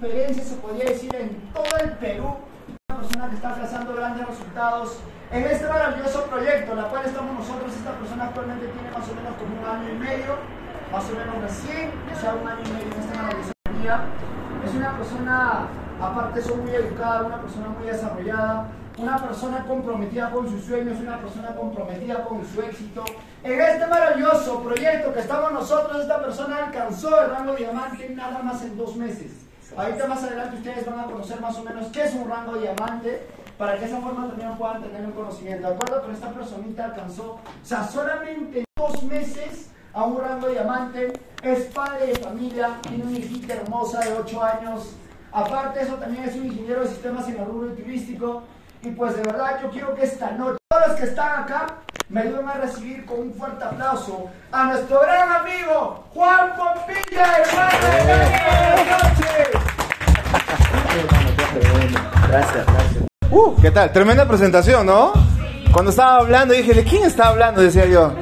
Conferencia se podría decir en todo el Perú, una persona que está alcanzando grandes resultados en este maravilloso proyecto, la cual estamos nosotros. Esta persona actualmente tiene más o menos como un año y medio, más o menos recién, o sea, un año y medio en esta maravillosa vida. Es una persona, aparte, son muy educada, una persona muy desarrollada una persona comprometida con sus sueños, una persona comprometida con su éxito. En este maravilloso proyecto que estamos nosotros, esta persona alcanzó el rango diamante nada más en dos meses. Ahorita más adelante ustedes van a conocer más o menos qué es un rango diamante para que de esa forma también puedan tener un conocimiento. ¿De acuerdo? Pero esta personita alcanzó, o solamente dos meses a un rango diamante, es padre de familia, tiene una hijita hermosa de 8 años. Aparte eso, también es un ingeniero de sistemas en el rubro turístico. Y pues de verdad yo quiero que esta noche, todos los que están acá, me ayuden a recibir con un fuerte aplauso a nuestro gran amigo Juan Pompilla, hermano. Gracias, gracias. Uh, ¿qué tal? Tremenda presentación, ¿no? Cuando estaba hablando dije, ¿de quién está hablando? Decía yo.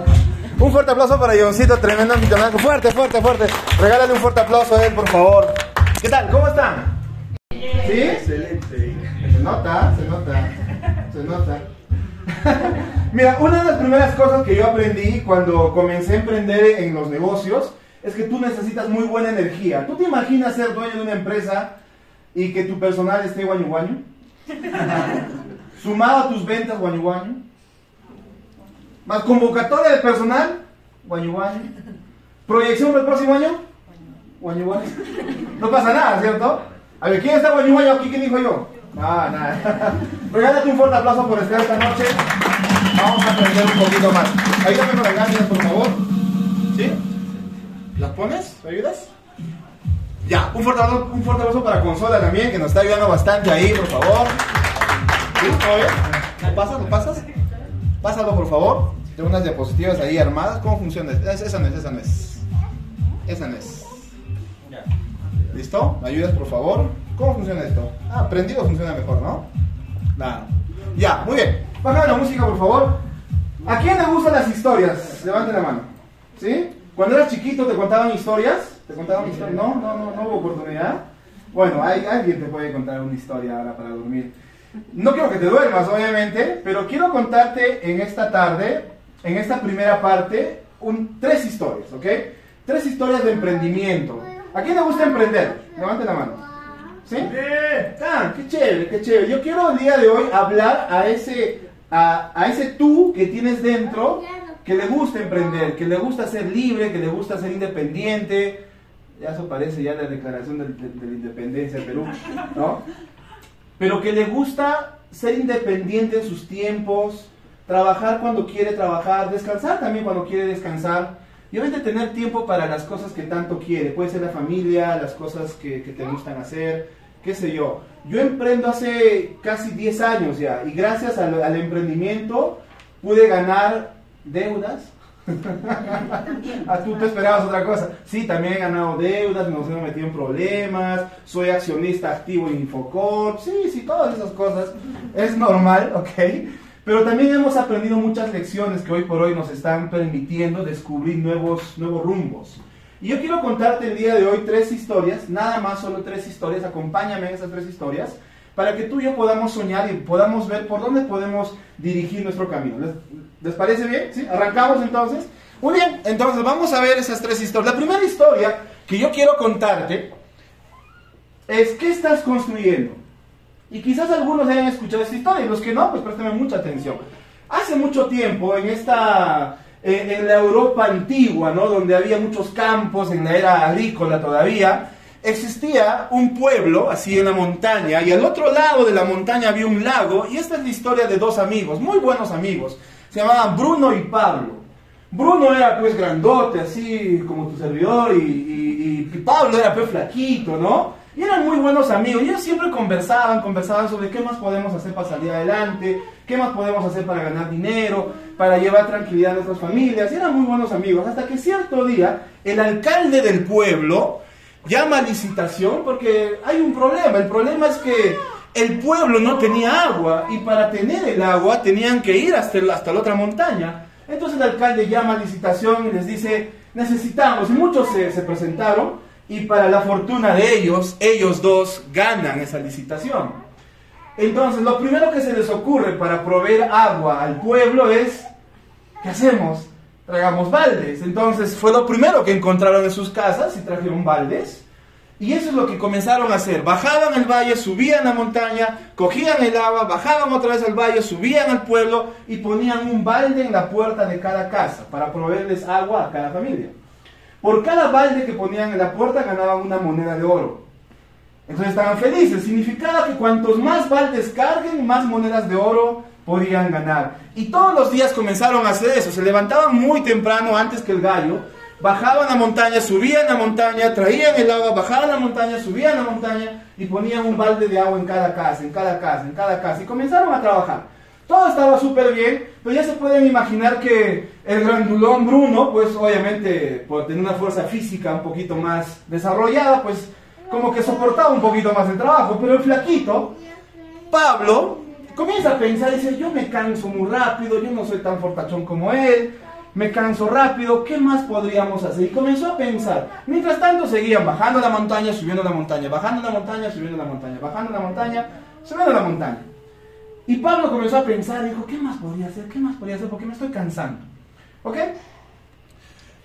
Un fuerte aplauso para Joncito, tremendo anfitrión. Fuerte, fuerte, fuerte. Regálale un fuerte aplauso a él, por favor. ¿Qué tal? ¿Cómo están? ¿Sí? Se nota, se nota, se nota. Mira, una de las primeras cosas que yo aprendí cuando comencé a emprender en los negocios es que tú necesitas muy buena energía. ¿Tú te imaginas ser dueño de una empresa y que tu personal esté guaño guaño? Sumado a tus ventas guaño guaño. Más convocatoria de personal guaño guaño. Proyección para el próximo año guaño guaño. No pasa nada, ¿cierto? A ver, ¿quién está guaño guaño aquí? ¿Quién dijo yo? Nada. Regálate un fuerte aplauso por estar esta noche. Vamos a aprender un poquito más. Ayúdame con las láminas, por favor. ¿Sí? ¿Las pones? ¿Me ayudas? Ya, un fuerte, aplauso, un fuerte aplauso para Consola también, que nos está ayudando bastante ahí, por favor. ¿Todo bien? ¿No pasas? ¿No pasas? Pásalo, por favor. Tengo unas diapositivas ahí armadas. ¿Cómo funciona? Esa no es, esa no es. Esa no es. ¿Listo? ¿Me ayudas, por favor? ¿Cómo funciona esto? Ah, prendido funciona mejor, ¿no? Nada. Ya, muy bien. Bájame la música, por favor. ¿A quién le gustan las historias? Levante la mano. ¿Sí? Cuando eras chiquito te contaban historias. ¿Te contaban historias? No, no, no, no hubo oportunidad. Bueno, hay, alguien te puede contar una historia ahora para dormir. No quiero que te duermas, obviamente, pero quiero contarte en esta tarde, en esta primera parte, un, tres historias, ¿ok? Tres historias de emprendimiento. ¿A quién le gusta emprender? Levante la mano. ¿Sí? Ah, qué chévere, qué chévere. Yo quiero el día de hoy hablar a ese, a, a ese tú que tienes dentro, que le gusta emprender, que le gusta ser libre, que le gusta ser independiente. Ya eso parece ya la declaración de, de, de la independencia de Perú, ¿no? Pero que le gusta ser independiente en sus tiempos, trabajar cuando quiere trabajar, descansar también cuando quiere descansar. Y obviamente tener tiempo para las cosas que tanto quiere. Puede ser la familia, las cosas que, te gustan hacer, qué sé yo. Yo emprendo hace casi 10 años ya y gracias al, al emprendimiento pude ganar deudas. ah, tú te esperabas otra cosa. Sí, también he ganado deudas, nos hemos metido en problemas, soy accionista activo en Infocorp, sí, sí, todas esas cosas. Es normal, ¿ok? Pero también hemos aprendido muchas lecciones que hoy por hoy nos están permitiendo descubrir nuevos, nuevos rumbos. Y yo quiero contarte el día de hoy tres historias, nada más, solo tres historias, acompáñame en esas tres historias, para que tú y yo podamos soñar y podamos ver por dónde podemos dirigir nuestro camino. ¿Les, parece bien? ¿Sí? ¿Arrancamos entonces? Muy bien, entonces vamos a ver esas tres historias. La primera historia que yo quiero contarte es qué estás construyendo. Y quizás algunos hayan escuchado esta historia y los que no, pues préstame mucha atención. Hace mucho tiempo, en esta, en, en la Europa antigua, ¿no? donde había muchos campos, en la era agrícola todavía, existía un pueblo así en la montaña y al otro lado de la montaña había un lago y esta es la historia de dos amigos, muy buenos amigos. Se llamaban Bruno y Pablo. Bruno era pues grandote, así como tu servidor, y, y, y Pablo era pues flaquito, ¿no? Y eran muy buenos amigos. Y ellos siempre conversaban, conversaban sobre qué más podemos hacer para salir adelante, qué más podemos hacer para ganar dinero, para llevar tranquilidad a nuestras familias. Y eran muy buenos amigos. Hasta que cierto día, el alcalde del pueblo llama a licitación porque hay un problema. El problema es que el pueblo no tenía agua y para tener el agua tenían que ir hasta, hasta la otra montaña. Entonces el alcalde llama a licitación y les dice, necesitamos, y muchos se, se presentaron, y para la fortuna de ellos, ellos dos ganan esa licitación. Entonces, lo primero que se les ocurre para proveer agua al pueblo es, ¿qué hacemos? Tragamos baldes. Entonces, fue lo primero que encontraron en sus casas y trajeron baldes. Y eso es lo que comenzaron a hacer. Bajaban el valle, subían la montaña, cogían el agua, bajaban otra vez al valle, subían al pueblo y ponían un balde en la puerta de cada casa para proveerles agua a cada familia. Por cada balde que ponían en la puerta ganaban una moneda de oro. Entonces estaban felices. Significaba que cuantos más baldes carguen, más monedas de oro podían ganar. Y todos los días comenzaron a hacer eso. Se levantaban muy temprano antes que el gallo bajaban la montaña, subían la montaña, traían el agua, bajaban la montaña, subían la montaña y ponían un balde de agua en cada casa, en cada casa, en cada casa y comenzaron a trabajar. Todo estaba súper bien, pero ya se pueden imaginar que el grandulón Bruno, pues obviamente por tener una fuerza física un poquito más desarrollada, pues como que soportaba un poquito más el trabajo, pero el flaquito, Pablo, comienza a pensar dice, yo me canso muy rápido, yo no soy tan fortachón como él, me canso rápido, ¿qué más podríamos hacer? Y comenzó a pensar. Mientras tanto seguían bajando la montaña, subiendo la montaña, bajando la montaña, subiendo la montaña, bajando la montaña, subiendo la montaña. Y Pablo comenzó a pensar y dijo, ¿qué más podría hacer? ¿Qué más podría hacer? Porque me estoy cansando. ¿Ok?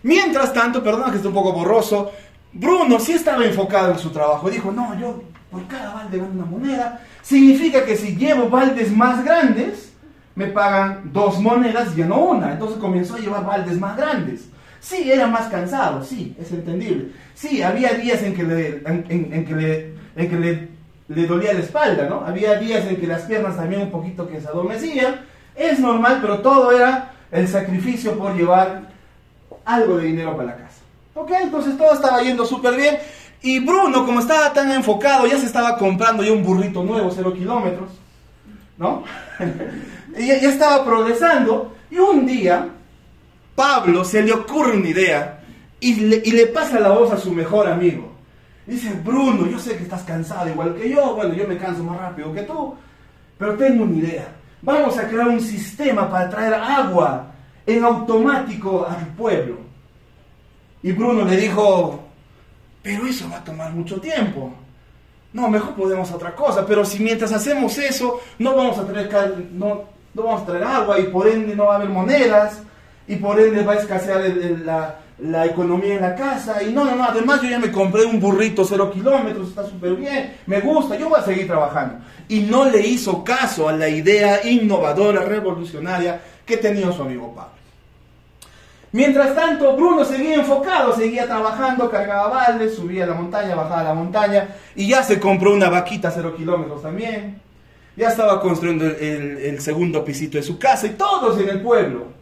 Mientras tanto, perdona que esté un poco borroso, Bruno sí estaba enfocado en su trabajo. Dijo, no, yo por cada balde gano una moneda. Significa que si llevo baldes más grandes, me pagan dos monedas y ya no una. Entonces comenzó a llevar baldes más grandes. Sí, era más cansado, sí, es entendible. Sí, había días en que le, en, que le, en que le, le, dolía la espalda, ¿no? Había días en que las piernas también un poquito que se adormecían. Es normal, pero todo era el sacrificio por llevar algo de dinero para la casa. Ok, entonces todo estaba yendo súper bien. Y Bruno, como estaba tan enfocado, ya se estaba comprando ya un burrito nuevo, cero kilómetros, ¿no? y ya, estaba progresando. Y un día, Pablo se le ocurre una idea y le, pasa la voz a su mejor amigo. Dice, Bruno, yo sé que estás cansado igual que yo, bueno, yo me canso más rápido que tú, pero tengo una idea. Vamos a crear un sistema para traer agua en automático al pueblo. Y Bruno le dijo, pero eso va a tomar mucho tiempo. No, mejor podemos otra cosa, pero si mientras hacemos eso no vamos a tener, no, no vamos a traer agua y por ende no va a haber monedas y por ende va a escasear la, la, economía en la casa. Y no, no, no, además yo ya me compré un burrito cero kilómetros, está súper bien, me gusta, yo voy a seguir trabajando. Y no le hizo caso a la idea innovadora, revolucionaria que tenía su amigo Pablo. Mientras tanto, Bruno seguía enfocado, seguía trabajando, cargaba baldes, subía la montaña, bajaba la montaña y ya se compró una vaquita cero kilómetros también. Ya estaba construyendo el, segundo pisito de su casa y todos en el pueblo.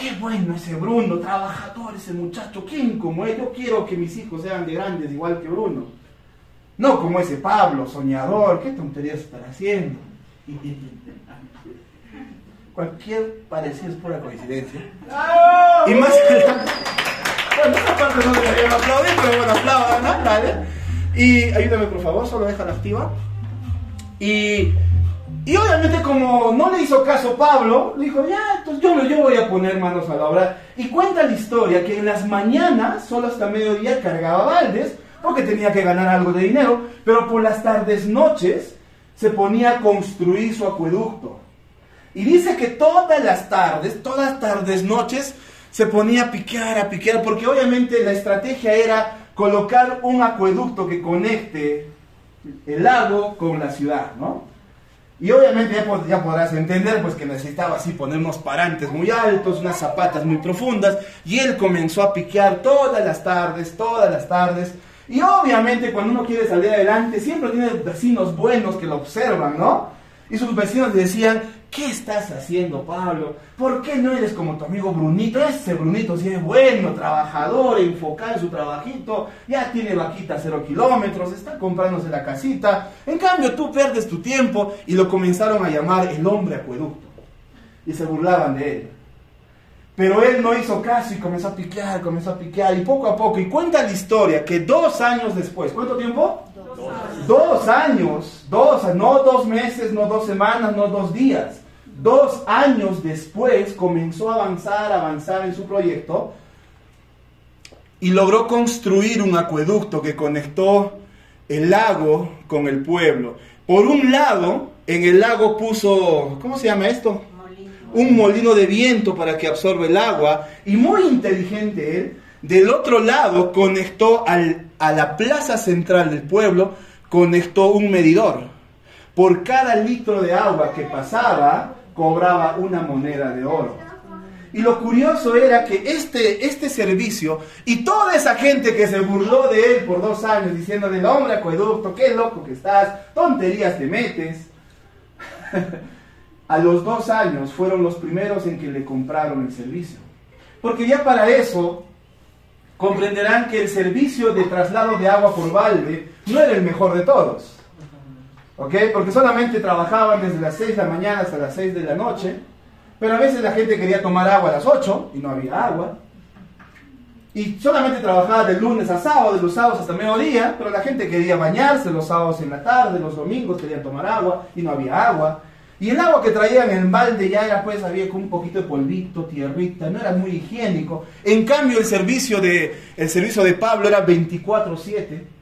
Qué bueno ese Bruno, trabajador, ese muchacho, ¿quién como él? Yo quiero que mis hijos sean de grandes igual que Bruno. No como ese Pablo, soñador, ¿qué tonterías estar haciendo? Cualquier parecido es pura coincidencia. Y más que Bueno, esta parte no debería aplaudir, pero bueno, aplaudan, ¿no? Dale. Y ayúdame, por favor, solo déjala activa. Y y obviamente como no le hizo caso Pablo, dijo, ya, entonces yo, yo voy a poner manos a la obra. Y cuenta la historia que en las mañanas, solo hasta mediodía, cargaba baldes, porque tenía que ganar algo de dinero, pero por las tardes, noches, se ponía a construir su acueducto. Y dice que todas las tardes, todas tardes, noches, se ponía a piquear, a piquear, porque obviamente la estrategia era colocar un acueducto que conecte el lago con la ciudad, ¿no? Y obviamente ya, podrás entender pues que necesitaba así poner unos parantes muy altos, unas zapatas muy profundas, y él comenzó a piquear todas las tardes, todas las tardes. Y obviamente cuando uno quiere salir adelante, siempre tiene vecinos buenos que lo observan, ¿no? Y sus vecinos le decían, ¿qué estás haciendo, Pablo? ¿Por qué no eres como tu amigo Brunito? Ese Brunito sí es bueno, trabajador, enfocado en su trabajito, ya tiene vaquita cero kilómetros, está comprándose la casita. En cambio, tú pierdes tu tiempo y lo comenzaron a llamar el hombre acueducto. Y se burlaban de él. Pero él no hizo caso y comenzó a piquear, comenzó a piquear, y poco a poco, y cuenta la historia que dos años después, ¿cuánto tiempo? Dos años. Dos años, no dos meses, no dos semanas, no dos días. Dos años después comenzó a avanzar, avanzar en su proyecto. y logró construir un acueducto que conectó el lago con el pueblo. Por un lado, en el lago puso, ¿cómo se llama esto? Un molino de viento para que absorba el agua. Y muy inteligente él, del otro lado conectó a la plaza central del pueblo, conectó un medidor. Por cada litro de agua que pasaba, cobraba una moneda de oro. Y lo curioso era que este, este servicio y toda esa gente que se burló de él por dos años diciendo del hombre acueducto, qué loco que estás, tonterías te metes, a los dos años fueron los primeros en que le compraron el servicio. Porque ya para eso comprenderán que el servicio de traslado de agua por balde no era el mejor de todos. ¿Ok? Porque solamente trabajaban desde las 6 de la mañana hasta las 6 de la noche pero a veces la gente quería tomar agua a las 8 y no había agua. Y solamente trabajaba de lunes a sábado, de los sábados hasta mediodía, pero la gente quería bañarse los sábados en la tarde, los domingos querían tomar agua y no había agua. Y el agua que traían en balde ya era pues había con un poquito de polvito, tierrita, no era muy higiénico. En cambio el servicio de, el servicio de Pablo era 24/7.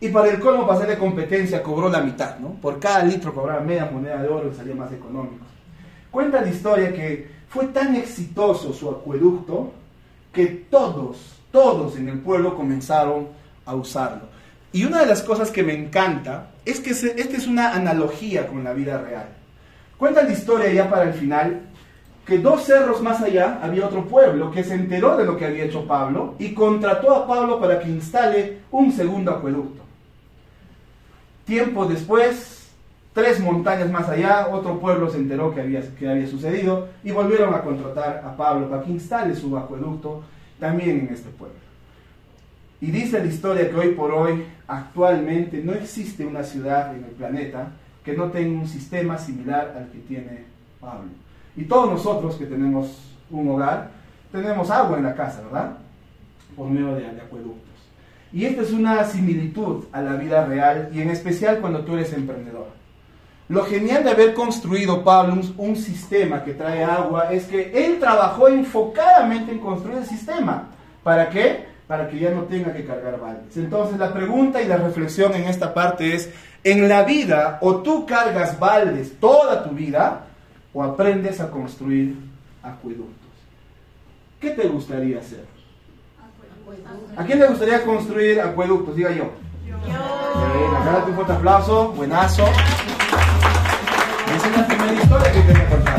Y para el colmo, para hacerle competencia, cobró la mitad, ¿no? Por cada litro cobraba media moneda de oro y salía más económico. Cuenta la historia que fue tan exitoso su acueducto que todos, todos en el pueblo comenzaron a usarlo. Y una de las cosas que me encanta es que esta es una analogía con la vida real. Cuenta la historia ya para el final que dos cerros más allá había otro pueblo que se enteró de lo que había hecho Pablo y contrató a Pablo para que instale un segundo acueducto. Tiempo después, Tres montañas más allá, otro pueblo se enteró que había, que había sucedido y volvieron a contratar a Pablo para que instale su acueducto también en este pueblo. Y dice la historia que hoy por hoy, actualmente, no existe una ciudad en el planeta que no tenga un sistema similar al que tiene Pablo. Y todos nosotros que tenemos un hogar, tenemos agua en la casa, ¿verdad? Por medio de, de acueductos. Y esta es una similitud a la vida real y en especial cuando tú eres emprendedor. Lo genial de haber construido Pablo un, sistema que trae agua es que él trabajó enfocadamente en construir el sistema. ¿Para qué? Para que ya no tenga que cargar baldes. Entonces la pregunta y la reflexión en esta parte es, en la vida o tú cargas baldes toda tu vida o aprendes a construir acueductos. ¿Qué te gustaría hacer? ¿A quién le gustaría construir acueductos? Diga yo. Yo. un fuerte aplauso, buenazo. Esa es la primera historia que tengo que contar.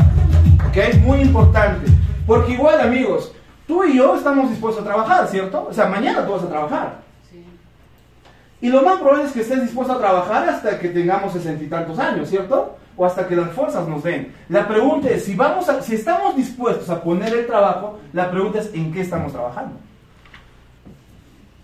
¿Ok? Muy importante. Porque igual, amigos, tú y yo estamos dispuestos a trabajar, ¿cierto? O sea, mañana tú vas a trabajar. Sí. Y lo más probable es que estés dispuesto a trabajar hasta que tengamos sesenta y tantos años, ¿cierto? O hasta que las fuerzas nos den. La pregunta es, si, vamos a, si estamos dispuestos a poner el trabajo, la pregunta es, ¿en qué estamos trabajando?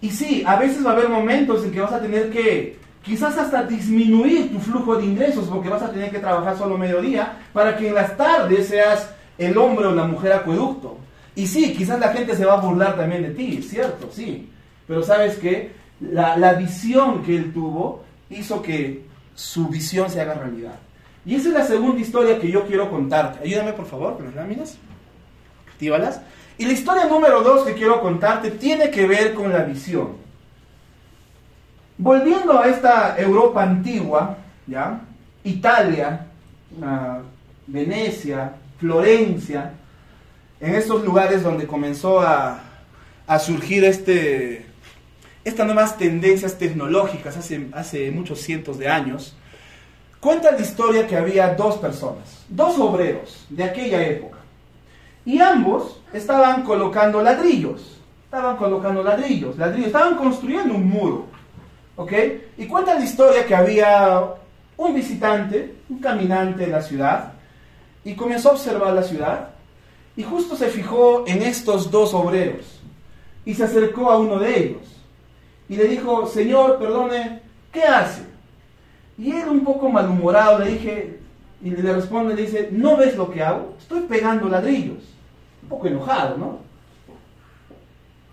Y sí, a veces va a haber momentos en que vas a tener que quizás hasta disminuir tu flujo de ingresos porque vas a tener que trabajar solo mediodía para que en las tardes seas el hombre o la mujer acueducto. Y sí, quizás la gente se va a burlar también de ti, cierto, sí. Pero sabes que la, la visión que él tuvo hizo que su visión se haga realidad. Y esa es la segunda historia que yo quiero contarte. Ayúdame por favor con las láminas. Actívalas. Y la historia número dos que quiero contarte tiene que ver con la visión. Volviendo a esta Europa antigua, ¿ya? Italia, Venecia, Florencia, en estos lugares donde comenzó a, surgir este, estas nuevas tendencias tecnológicas hace muchos cientos de años, cuenta la historia que había dos personas, dos obreros de aquella época, y ambos estaban colocando ladrillos, estaban colocando ladrillos, ladrillos, estaban construyendo un muro. ¿Ok? Y cuenta la historia que había un visitante, un caminante en la ciudad, y comenzó a observar la ciudad, y justo se fijó en estos dos obreros, y se acercó a uno de ellos, y le dijo, Señor, perdone, ¿qué hace? Y él un poco malhumorado le dije, y le responde, le dice, ¿no ves lo que hago? Estoy pegando ladrillos. Un poco enojado, ¿no?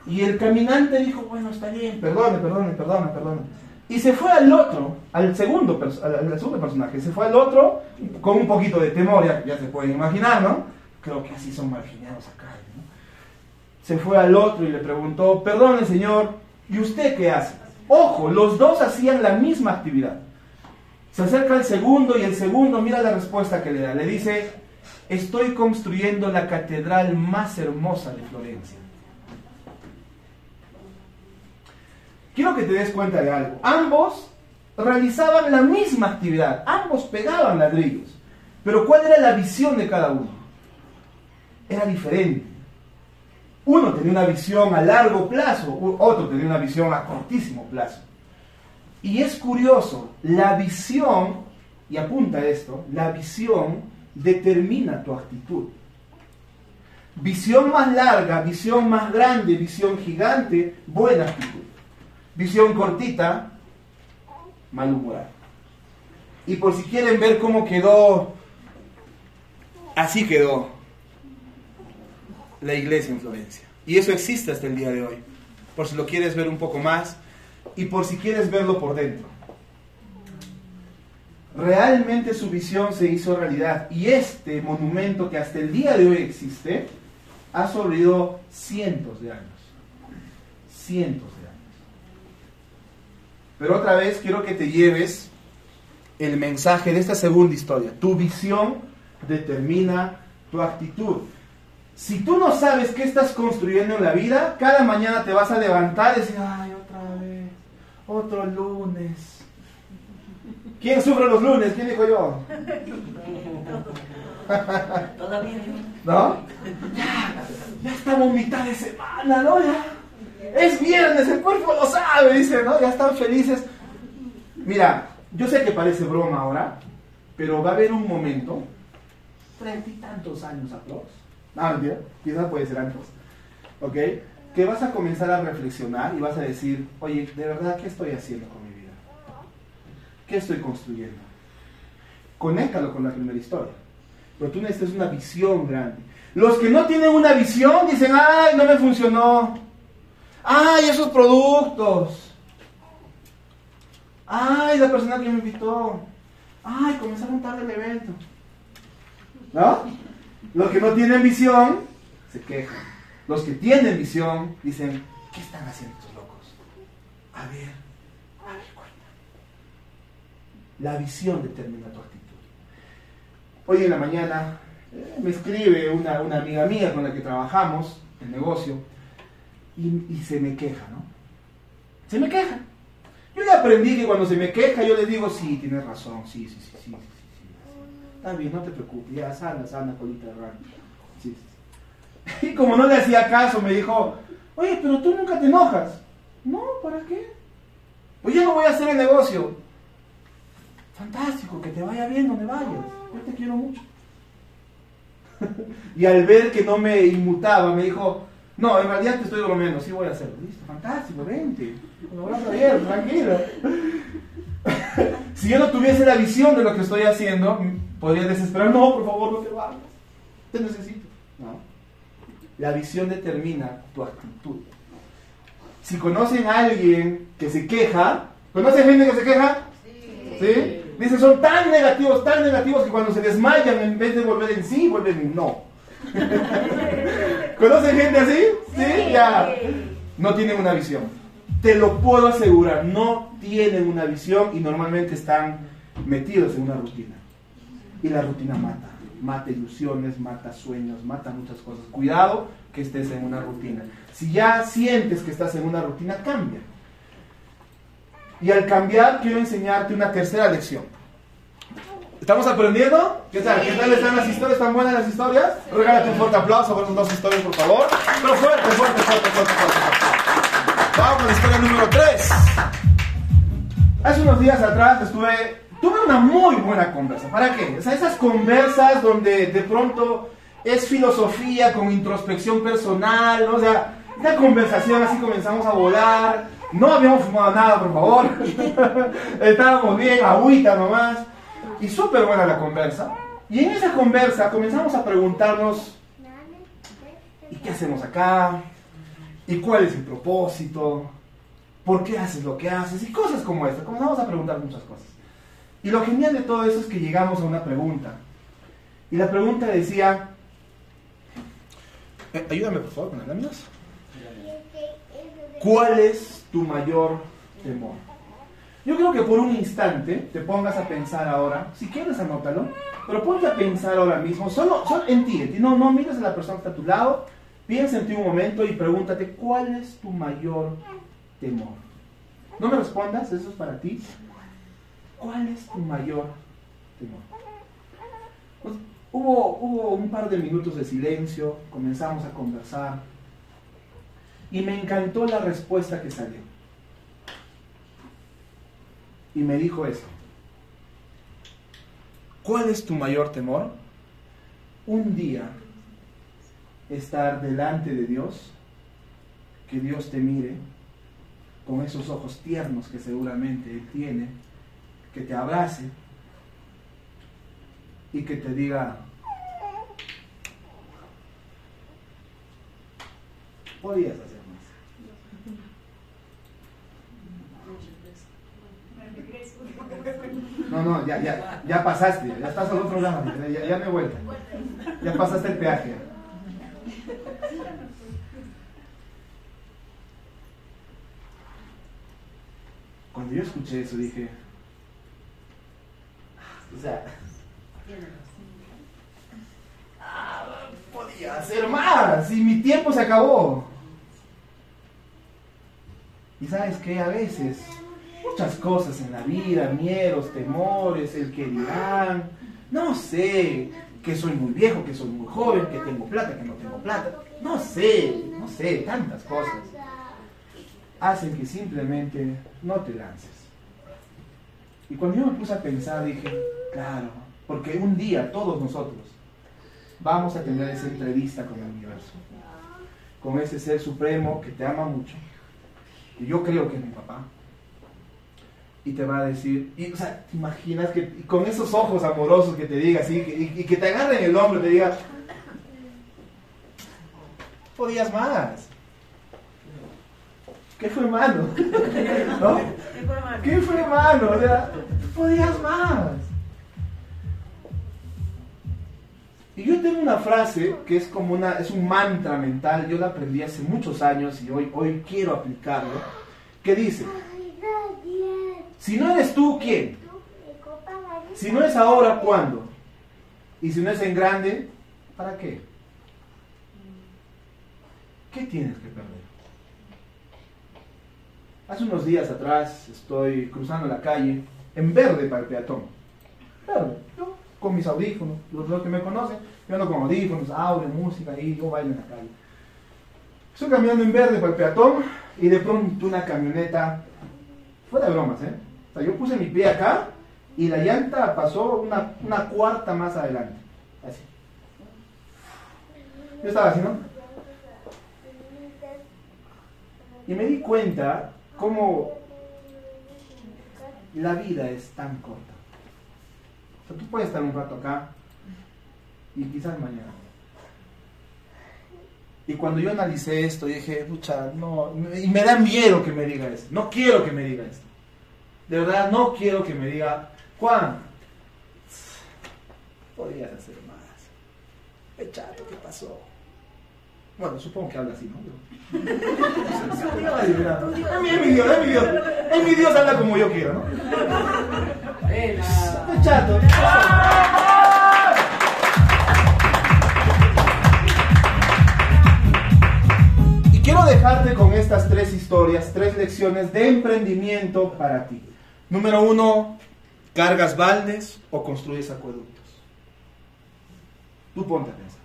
Y el caminante dijo, bueno, está bien, perdone, perdone, perdone, perdone. Y se fue al otro, al segundo, al segundo personaje, se fue al otro con un poquito de temor, ya, se pueden imaginar, ¿no? Creo que así son marginados acá. se fue al otro y le preguntó, perdone señor, ¿y usted qué hace? Ojo, los dos hacían la misma actividad. Se acerca el segundo y el segundo mira la respuesta que le da. Le dice, estoy construyendo la catedral más hermosa de Florencia. Quiero que te des cuenta de algo. Ambos realizaban la misma actividad, ambos pegaban ladrillos. Pero ¿cuál era la visión de cada uno? Era diferente. Uno tenía una visión a largo plazo, otro tenía una visión a cortísimo plazo. Y es curioso, la visión, y apunta esto, la visión determina tu actitud. Visión más larga, visión más grande, visión gigante, buena actitud. Visión cortita, malhumorada. Y por si quieren ver cómo quedó, así quedó la iglesia en Florencia. Y eso existe hasta el día de hoy. Por si lo quieres ver un poco más y por si quieres verlo por dentro. Realmente su visión se hizo realidad y este monumento que hasta el día de hoy existe ha sobrevivido cientos de años. Cientos de años. Pero otra vez quiero que te lleves el mensaje de esta segunda historia. Tu visión determina tu actitud. Si tú no sabes qué estás construyendo en la vida, cada mañana te vas a levantar y decir, ay, otra vez, otro lunes. ¿Quién sufre los lunes? ¿Quién dijo yo? Todavía ¿No? Ya, ya estamos mitad de semana, ¿no? Ya. Es viernes, el cuerpo lo sabe, dice, ¿no? Ya están felices. Mira, yo sé que parece broma ahora, pero va a haber un momento, treinta y tantos años atrás, Ah, mentira, quizás puede ser antes. ¿Ok? Que vas a comenzar a reflexionar y vas a decir, oye, de verdad, ¿qué estoy haciendo con? ¿Qué estoy construyendo? Conéctalo con la primera historia. Pero tú necesitas una visión grande. Los que no tienen una visión dicen, ay, no me funcionó. Ay, esos productos. Ay, la persona que me invitó. Ay, comenzaron tarde el evento. ¿No? Los que no tienen visión se quejan. Los que tienen visión dicen, ¿qué están haciendo estos locos? A ver, a ver, cuenta. La visión determina tu actitud. Hoy en la mañana eh, me escribe una, una, amiga mía con la que trabajamos, el negocio, y, se me queja, ¿no? Se me queja. Yo ya aprendí que cuando se me queja yo le digo, sí, tienes razón, sí, sí, sí, sí. sí. Está bien, no te preocupes, ya sana, sana, colita de. Sí, sí. Y como no le hacía caso, me dijo, oye, pero tú nunca te enojas. No, ¿para qué? Pues no voy a hacer el negocio. Fantástico, que te vaya bien donde vayas. Yo te quiero mucho. y al ver que no me inmutaba, me dijo, no, en realidad te estoy bromeando, sí voy a hacerlo. Listo, fantástico, vente. Con los brazos tranquilo. si yo no tuviese la visión de lo que estoy haciendo, podría desesperar, no, por favor, no te vayas. Te necesito. No. La visión determina tu actitud. Si conocen a alguien que se queja, ¿conocen gente que se queja? Sí. ¿Sí? Dicen, son tan negativos, tan negativos que cuando se desmayan, en vez de volver en sí, vuelven en no. ¿Conocen gente así? ¿Sí? Ya. No tienen una visión. Te lo puedo asegurar, no tienen una visión y normalmente están metidos en una rutina. Y la rutina mata. Mata ilusiones, mata sueños, mata muchas cosas. Cuidado que estés en una rutina. Si ya sientes que estás en una rutina, cambia. Y al cambiar, quiero enseñarte una tercera lección. ¿Estamos aprendiendo? ¿Qué tal? ¿Qué tal están las historias? ¿Están buenas las historias? Regálate un fuerte aplauso por esas dos historias, por favor. Pero fuerte, fuerte, fuerte, fuerte, fuerte. Vamos historia número 3. Hace unos días atrás estuve, tuve una muy buena conversa. ¿Para qué? O sea, esas conversas donde de pronto es filosofía con introspección personal, ¿no? o sea, una conversación así comenzamos a volar. No habíamos fumado nada, por favor. Estábamos bien, agüita nomás. Y súper buena la conversa. Y en esa conversa comenzamos a preguntarnos, ¿y qué hacemos acá? ¿Y cuál es el propósito? ¿Por qué haces lo que haces? Y cosas como esta. Comenzamos a preguntar muchas cosas. Y lo genial de todo eso es que llegamos a una pregunta. Y la pregunta decía, Eh, ayúdame por favor con las láminas. ¿Cuál es tu mayor temor? Yo creo que por un instante te pongas a pensar ahora, si quieres anótalo, pero ponte a pensar ahora mismo, solo, solo en ti. No, no mires a la persona que está a tu lado, piensa en ti un momento y pregúntate, ¿cuál es tu mayor temor? No me respondas, eso es para ti. ¿Cuál es tu mayor temor? Pues, hubo, hubo un par de minutos de silencio, comenzamos a conversar y me encantó la respuesta que salió. Y me dijo eso. ¿Cuál es tu mayor temor? Un día estar delante de Dios, que Dios te mire con esos ojos tiernos que seguramente Él tiene, que te abrace y que te diga, podías hacer No, no, ya, ya, ya pasaste, ya estás al otro lado, ya, me he vuelto. Ya pasaste el peaje. Cuando yo escuché eso dije, o sea, ah, podía hacer más y mi tiempo se acabó. Y sabes que a veces muchas cosas en la vida, miedos, temores, el que dirán, no sé, que soy muy viejo, que soy muy joven, que tengo plata, que no tengo plata, no sé, no sé, tantas cosas, hacen que simplemente no te lances. Y cuando yo me puse a pensar dije, claro, porque un día todos nosotros vamos a tener esa entrevista con el universo, con ese ser supremo que te ama mucho, y yo creo que es mi papá, y te va a decir, o sea, te imaginas que con esos ojos amorosos que te diga así, y, que te agarre en el hombro y te diga, podías más. ¿Qué fue malo? ¿No? ¿Qué fue malo? O sea, podías más. Y yo tengo una frase que es como una, es un mantra mental, yo la aprendí hace muchos años y hoy, hoy quiero aplicarlo, que dice, si no eres tú, ¿quién? Si no es ahora, ¿cuándo? Y si no es en grande, ¿para qué? ¿Qué tienes que perder? Hace unos días atrás estoy cruzando la calle en verde para el peatón. Verde, yo con mis audífonos, los, que me conocen, yo ando con audífonos, audio, música, y yo bailo en la calle. Estoy caminando en verde para el peatón y de pronto una camioneta, fuera de bromas, ¿eh? O sea, yo puse mi pie acá y la llanta pasó una, una cuarta más adelante. Así. Yo estaba así, ¿no? Y me di cuenta cómo la vida es tan corta. O sea, tú puedes estar un rato acá y quizás mañana. Y cuando yo analicé esto, dije, pucha, no, y me da miedo que me diga esto. No quiero que me diga esto. De verdad, no quiero que me diga, Juan, podrías hacer más. Pechato, ¿qué pasó? Bueno, supongo que habla así, ¿no? Es mi Dios, es mi Dios. Es mi Dios, habla como yo quiero, ¿no? Pechato. Y quiero dejarte con estas tres historias, tres lecciones de emprendimiento para ti. Número uno, cargas baldes o construyes acueductos. Tú ponte a pensar.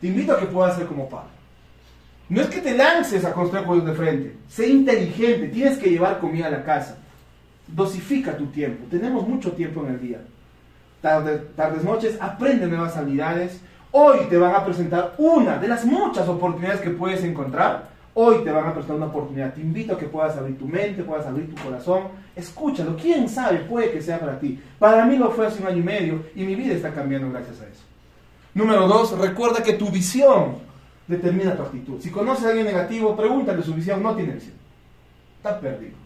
Te invito a que puedas ser como Pablo. No es que te lances a construir acueductos de frente. Sé inteligente. Tienes que llevar comida a la casa. Dosifica tu tiempo. Tenemos mucho tiempo en el día. tardes, noches, aprende nuevas habilidades. Hoy te van a presentar una de las muchas oportunidades que puedes encontrar Hoy te van a prestar una oportunidad. Te invito a que puedas abrir tu mente, puedas abrir tu corazón. Escúchalo. ¿Quién sabe? Puede que sea para ti. Para mí lo fue hace un año y medio y mi vida está cambiando gracias a eso. Número dos, recuerda que tu visión determina tu actitud. Si conoces a alguien negativo, pregúntale su visión. No tiene visión. Está perdido.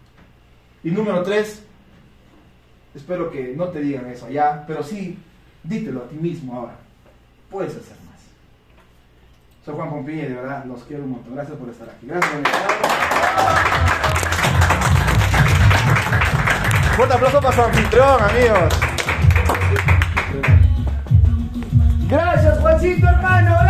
Y número tres, espero que no te digan eso allá, pero sí, dítelo a ti mismo ahora. Puedes hacer más. Soy Juan Pompilla y de verdad los quiero un montón. Gracias por estar aquí. Gracias. Fuerte aplauso para su anfitrión, amigos. Gracias, Juancito, hermano.